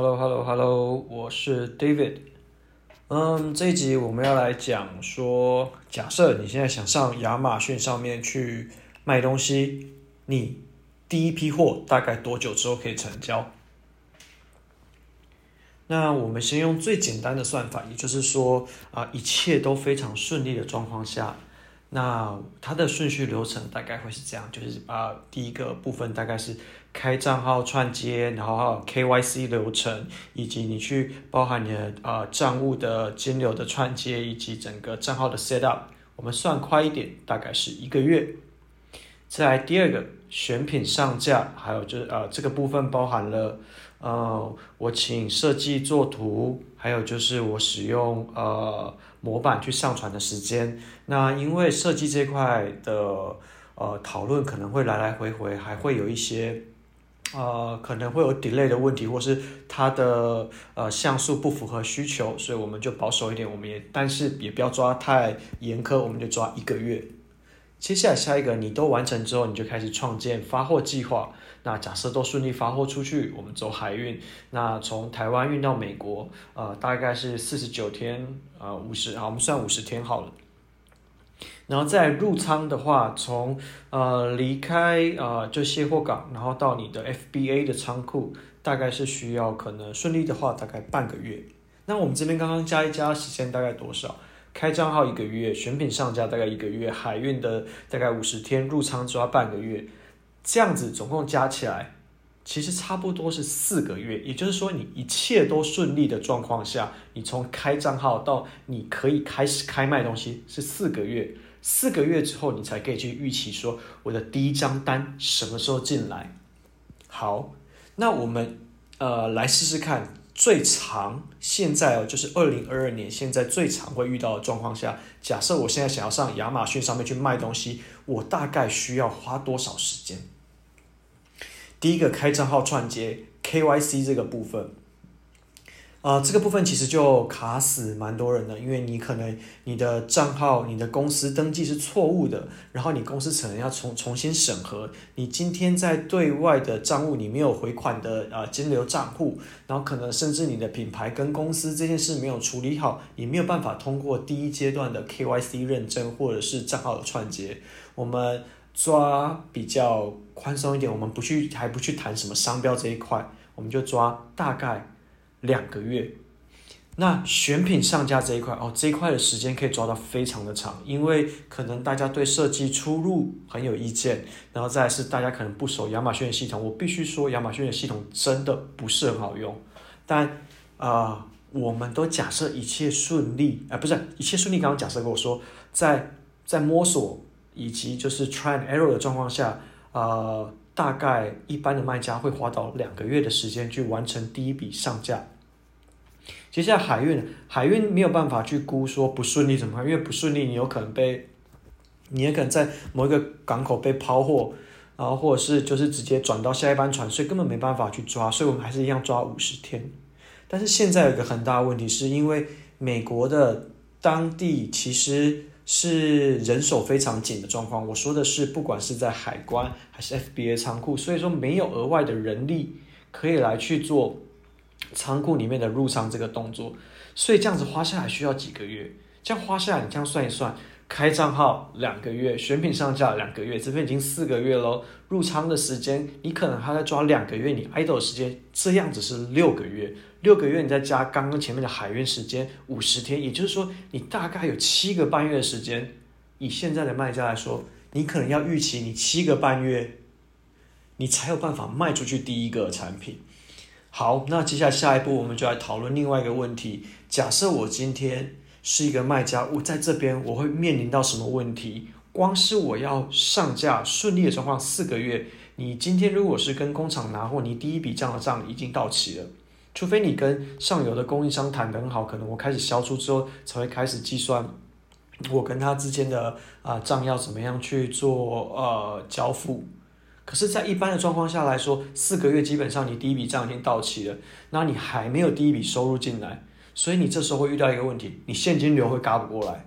Hello，Hello，Hello，我是 David。嗯，这一集我们要来讲说，假设你现在想上亚马逊上面去卖东西，你第一批货大概多久之后可以成交？那我们先用最简单的算法，也就是说啊，一切都非常顺利的状况下。那它的顺序流程大概会是这样，就是啊，第一个部分大概是开账号串接，然后还有 KYC 流程，以及你去包含你的啊账务的金流的串接，以及整个账号的 set up，我们算快一点，大概是一个月。再第二个选品上架，还有就是呃这个部分包含了呃我请设计做图，还有就是我使用呃。模板去上传的时间，那因为设计这块的呃讨论可能会来来回回，还会有一些呃可能会有 delay 的问题，或是它的呃像素不符合需求，所以我们就保守一点，我们也但是也不要抓太严苛，我们就抓一个月。接下来下一个你都完成之后，你就开始创建发货计划。那假设都顺利发货出去，我们走海运。那从台湾运到美国，呃，大概是四十九天，呃，五十，好，我们算五十天好了。然后再入仓的话，从呃离开呃就卸货港，然后到你的 FBA 的仓库，大概是需要可能顺利的话，大概半个月。那我们这边刚刚加一加时间大概多少？开账号一个月，选品上架大概一个月，海运的大概五十天，入仓抓半个月。这样子总共加起来，其实差不多是四个月。也就是说，你一切都顺利的状况下，你从开账号到你可以开始开卖东西是四个月。四个月之后，你才可以去预期说我的第一张单什么时候进来。好，那我们呃来试试看。最长现在哦，就是二零二二年现在最常会遇到的状况下，假设我现在想要上亚马逊上面去卖东西，我大概需要花多少时间？第一个开账号串接 KYC 这个部分。啊、这个部分其实就卡死蛮多人的，因为你可能你的账号、你的公司登记是错误的，然后你公司可能要重重新审核。你今天在对外的账务你没有回款的啊、金流账户，然后可能甚至你的品牌跟公司这件事没有处理好，你没有办法通过第一阶段的 KYC 认证或者是账号的串接。我们抓比较宽松一点，我们不去还不去谈什么商标这一块，我们就抓大概。两个月，那选品上架这一块哦，这一块的时间可以抓到非常的长，因为可能大家对设计出入很有意见，然后再是大家可能不熟亚马逊的系统。我必须说，亚马逊的系统真的不是很好用。但啊、我们都假设一切顺利，啊、不是一切顺利。刚刚假设跟我说，在在摸索以及就是 try and error 的状况下，呃。大概一般的卖家会花到两个月的时间去完成第一笔上架。接下来海运，海运没有办法去估说不顺利怎么办，因为不顺利你有可能被，你也可能在某一个港口被抛货，然后或者是就是直接转到下一班船，所以根本没办法去抓，所以我们还是一样抓五十天。但是现在有一个很大的问题，是因为美国的当地其实。是人手非常紧的状况。我说的是，不管是在海关还是 FBA 仓库，所以说没有额外的人力可以来去做仓库里面的入仓这个动作，所以这样子花下来需要几个月。这样花下来，你这样算一算。开账号两个月，选品上架两个月，这边已经四个月喽。入仓的时间，你可能还在抓两个月，你 idle 时间，这样子是六个月。六个月你再加刚刚前面的海运时间五十天，也就是说你大概有七个半月的时间。以现在的卖家来说，你可能要预期你七个半月，你才有办法卖出去第一个产品。好，那接下来下一步我们就来讨论另外一个问题。假设我今天。是一个卖家，我在这边我会面临到什么问题？光是我要上架顺利的状况，四个月。你今天如果是跟工厂拿货，你第一笔账的账已经到期了，除非你跟上游的供应商谈得很好，可能我开始销出之后才会开始计算我跟他之间的啊账要怎么样去做呃交付。可是，在一般的状况下来说，四个月基本上你第一笔账已经到期了，那你还没有第一笔收入进来。所以你这时候会遇到一个问题，你现金流会嘎不过来。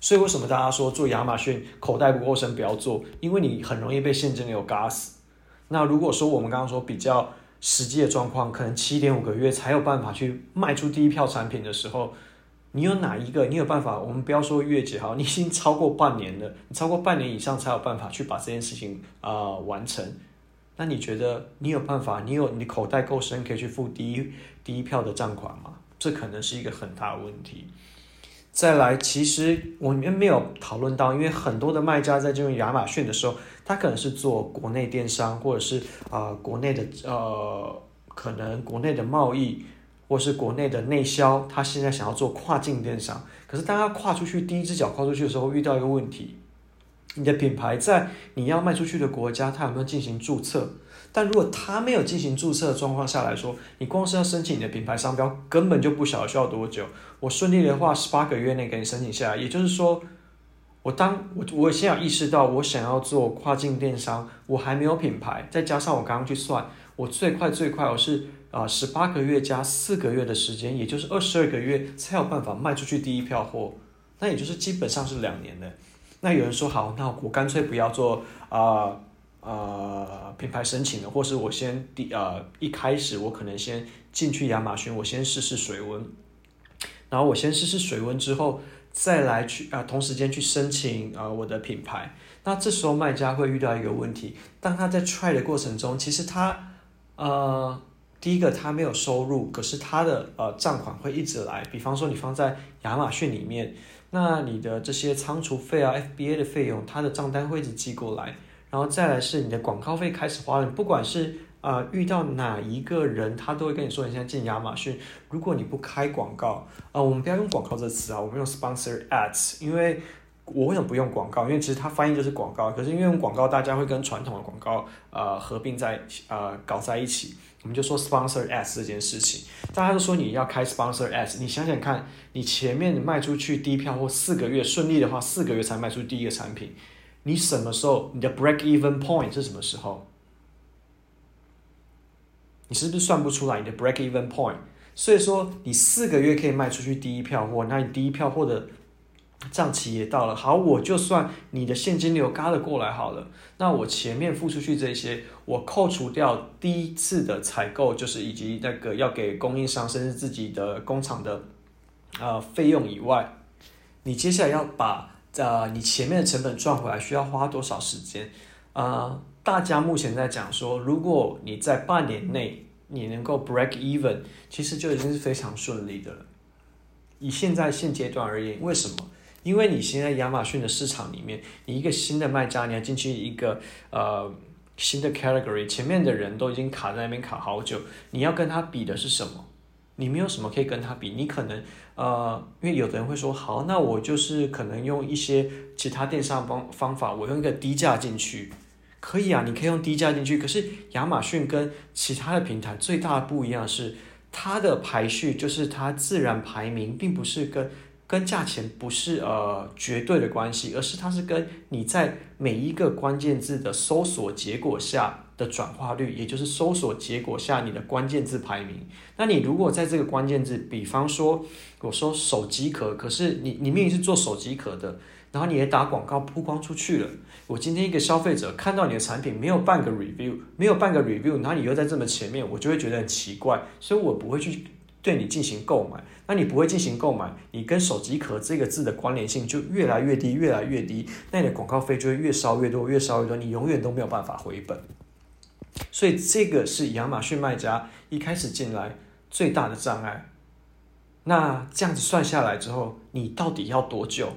所以为什么大家说做亚马逊口袋不够深不要做？因为你很容易被现金流嘎死。那如果说我们刚刚说比较实际的状况，可能七点五个月才有办法去卖出第一票产品的时候，你有哪一个？你有办法？我们不要说月结哈，你已经超过半年了，你超过半年以上才有办法去把这件事情啊、完成。那你觉得你有办法？你有你口袋够深，可以去付第一第一票的账款吗？这可能是一个很大的问题。再来，其实我们没有讨论到，因为很多的卖家在进入亚马逊的时候，他可能是做国内电商，或者是啊、国内的呃可能国内的贸易，或是国内的内销，他现在想要做跨境电商。可是当他跨出去第一只脚跨出去的时候，遇到一个问题。你的品牌在你要卖出去的国家，它有没有进行注册？但如果它没有进行注册的状况下来说，你光是要申请你的品牌商标，根本就不晓得需要多久。我顺利的话，十八个月内给你申请下来。也就是说，我当我我现在意识到我想要做跨境电商，我还没有品牌，再加上我刚刚去算，我最快最快我是啊十八个月加四个月的时间，也就是二十二个月才有办法卖出去第一票货，那也就是基本上是两年的。那有人说好，那我干脆不要做啊啊、呃呃、品牌申请了，或是我先第呃一开始我可能先进去亚马逊，我先试试水温，然后我先试试水温之后，再来去啊、呃、同时间去申请啊、呃、我的品牌。那这时候卖家会遇到一个问题，当他在 try 的过程中，其实他呃第一个他没有收入，可是他的呃账款会一直来，比方说你放在亚马逊里面。那你的这些仓储费啊、FBA 的费用，它的账单会一直寄过来，然后再来是你的广告费开始花了。不管是啊、呃、遇到哪一个人，他都会跟你说，你现在进亚马逊，如果你不开广告啊、呃，我们不要用广告这词啊，我们用 sponsor ads，因为我为什么不用广告？因为其实它翻译就是广告，可是因为用广告，大家会跟传统的广告呃合并在呃搞在一起。我们就说 sponsor ads 这件事情，大家都说你要开 sponsor ads，你想想看，你前面卖出去第一票或四个月顺利的话，四个月才卖出第一个产品，你什么时候你的 break even point 是什么时候？你是不是算不出来你的 break even point？所以说你四个月可以卖出去第一票货，那你第一票货的。账期也到了，好，我就算你的现金流嘎了过来好了，那我前面付出去这些，我扣除掉第一次的采购，就是以及那个要给供应商甚至自己的工厂的呃费用以外，你接下来要把呃你前面的成本赚回来，需要花多少时间？呃，大家目前在讲说，如果你在半年内你能够 break even，其实就已经是非常顺利的了。以现在现阶段而言，为什么？因为你现在亚马逊的市场里面，你一个新的卖家，你要进去一个呃新的 category，前面的人都已经卡在那边卡好久，你要跟他比的是什么？你没有什么可以跟他比，你可能呃，因为有的人会说，好，那我就是可能用一些其他电商方方法，我用一个低价进去，可以啊，你可以用低价进去，可是亚马逊跟其他的平台最大的不一样是，它的排序就是它自然排名，并不是跟。跟价钱不是呃绝对的关系，而是它是跟你在每一个关键字的搜索结果下的转化率，也就是搜索结果下你的关键字排名。那你如果在这个关键字，比方说我说手机壳，可是你你明明是做手机壳的，然后你也打广告曝光出去了，我今天一个消费者看到你的产品没有半个 review，没有半个 review，然后你又在这么前面，我就会觉得很奇怪，所以我不会去。对你进行购买，那你不会进行购买，你跟手机壳这个字的关联性就越来越低，越来越低，那你的广告费就会越烧越多，越烧越多，你永远都没有办法回本。所以这个是亚马逊卖家一开始进来最大的障碍。那这样子算下来之后，你到底要多久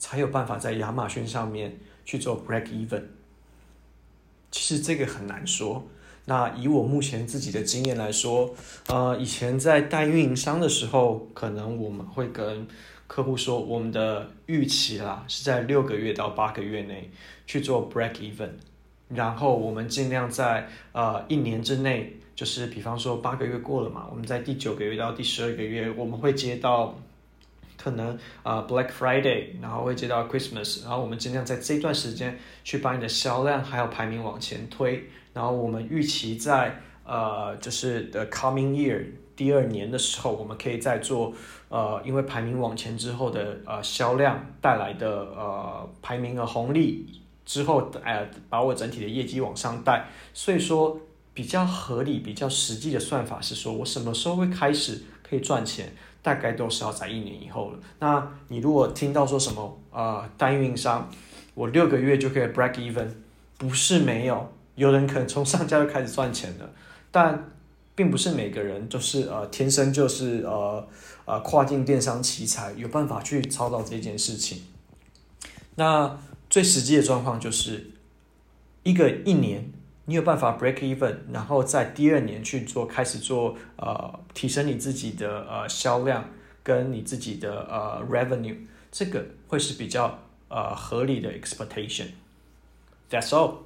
才有办法在亚马逊上面去做 break even？其实这个很难说。那以我目前自己的经验来说，呃，以前在带运营商的时候，可能我们会跟客户说，我们的预期啦是在六个月到八个月内去做 break even，然后我们尽量在呃一年之内，就是比方说八个月过了嘛，我们在第九个月到第十二个月，我们会接到可能啊、呃、Black Friday，然后会接到 Christmas，然后我们尽量在这段时间去把你的销量还有排名往前推。然后我们预期在呃，就是的 coming year 第二年的时候，我们可以再做呃，因为排名往前之后的呃销量带来的呃排名的红利之后，呃把我整体的业绩往上带。所以说，比较合理、比较实际的算法是说，我什么时候会开始可以赚钱，大概都是要在一年以后了。那你如果听到说什么呃代运营商，我六个月就可以 break even，不是没有，有人可能从上架就开始赚钱了，但并不是每个人就是呃天生就是呃呃跨境电商奇才，有办法去操作这件事情。那最实际的状况就是一个一年。你有办法 break even，然后在第二年去做，开始做呃提升你自己的呃销量跟你自己的呃 revenue，这个会是比较呃合理的 expectation。That's all.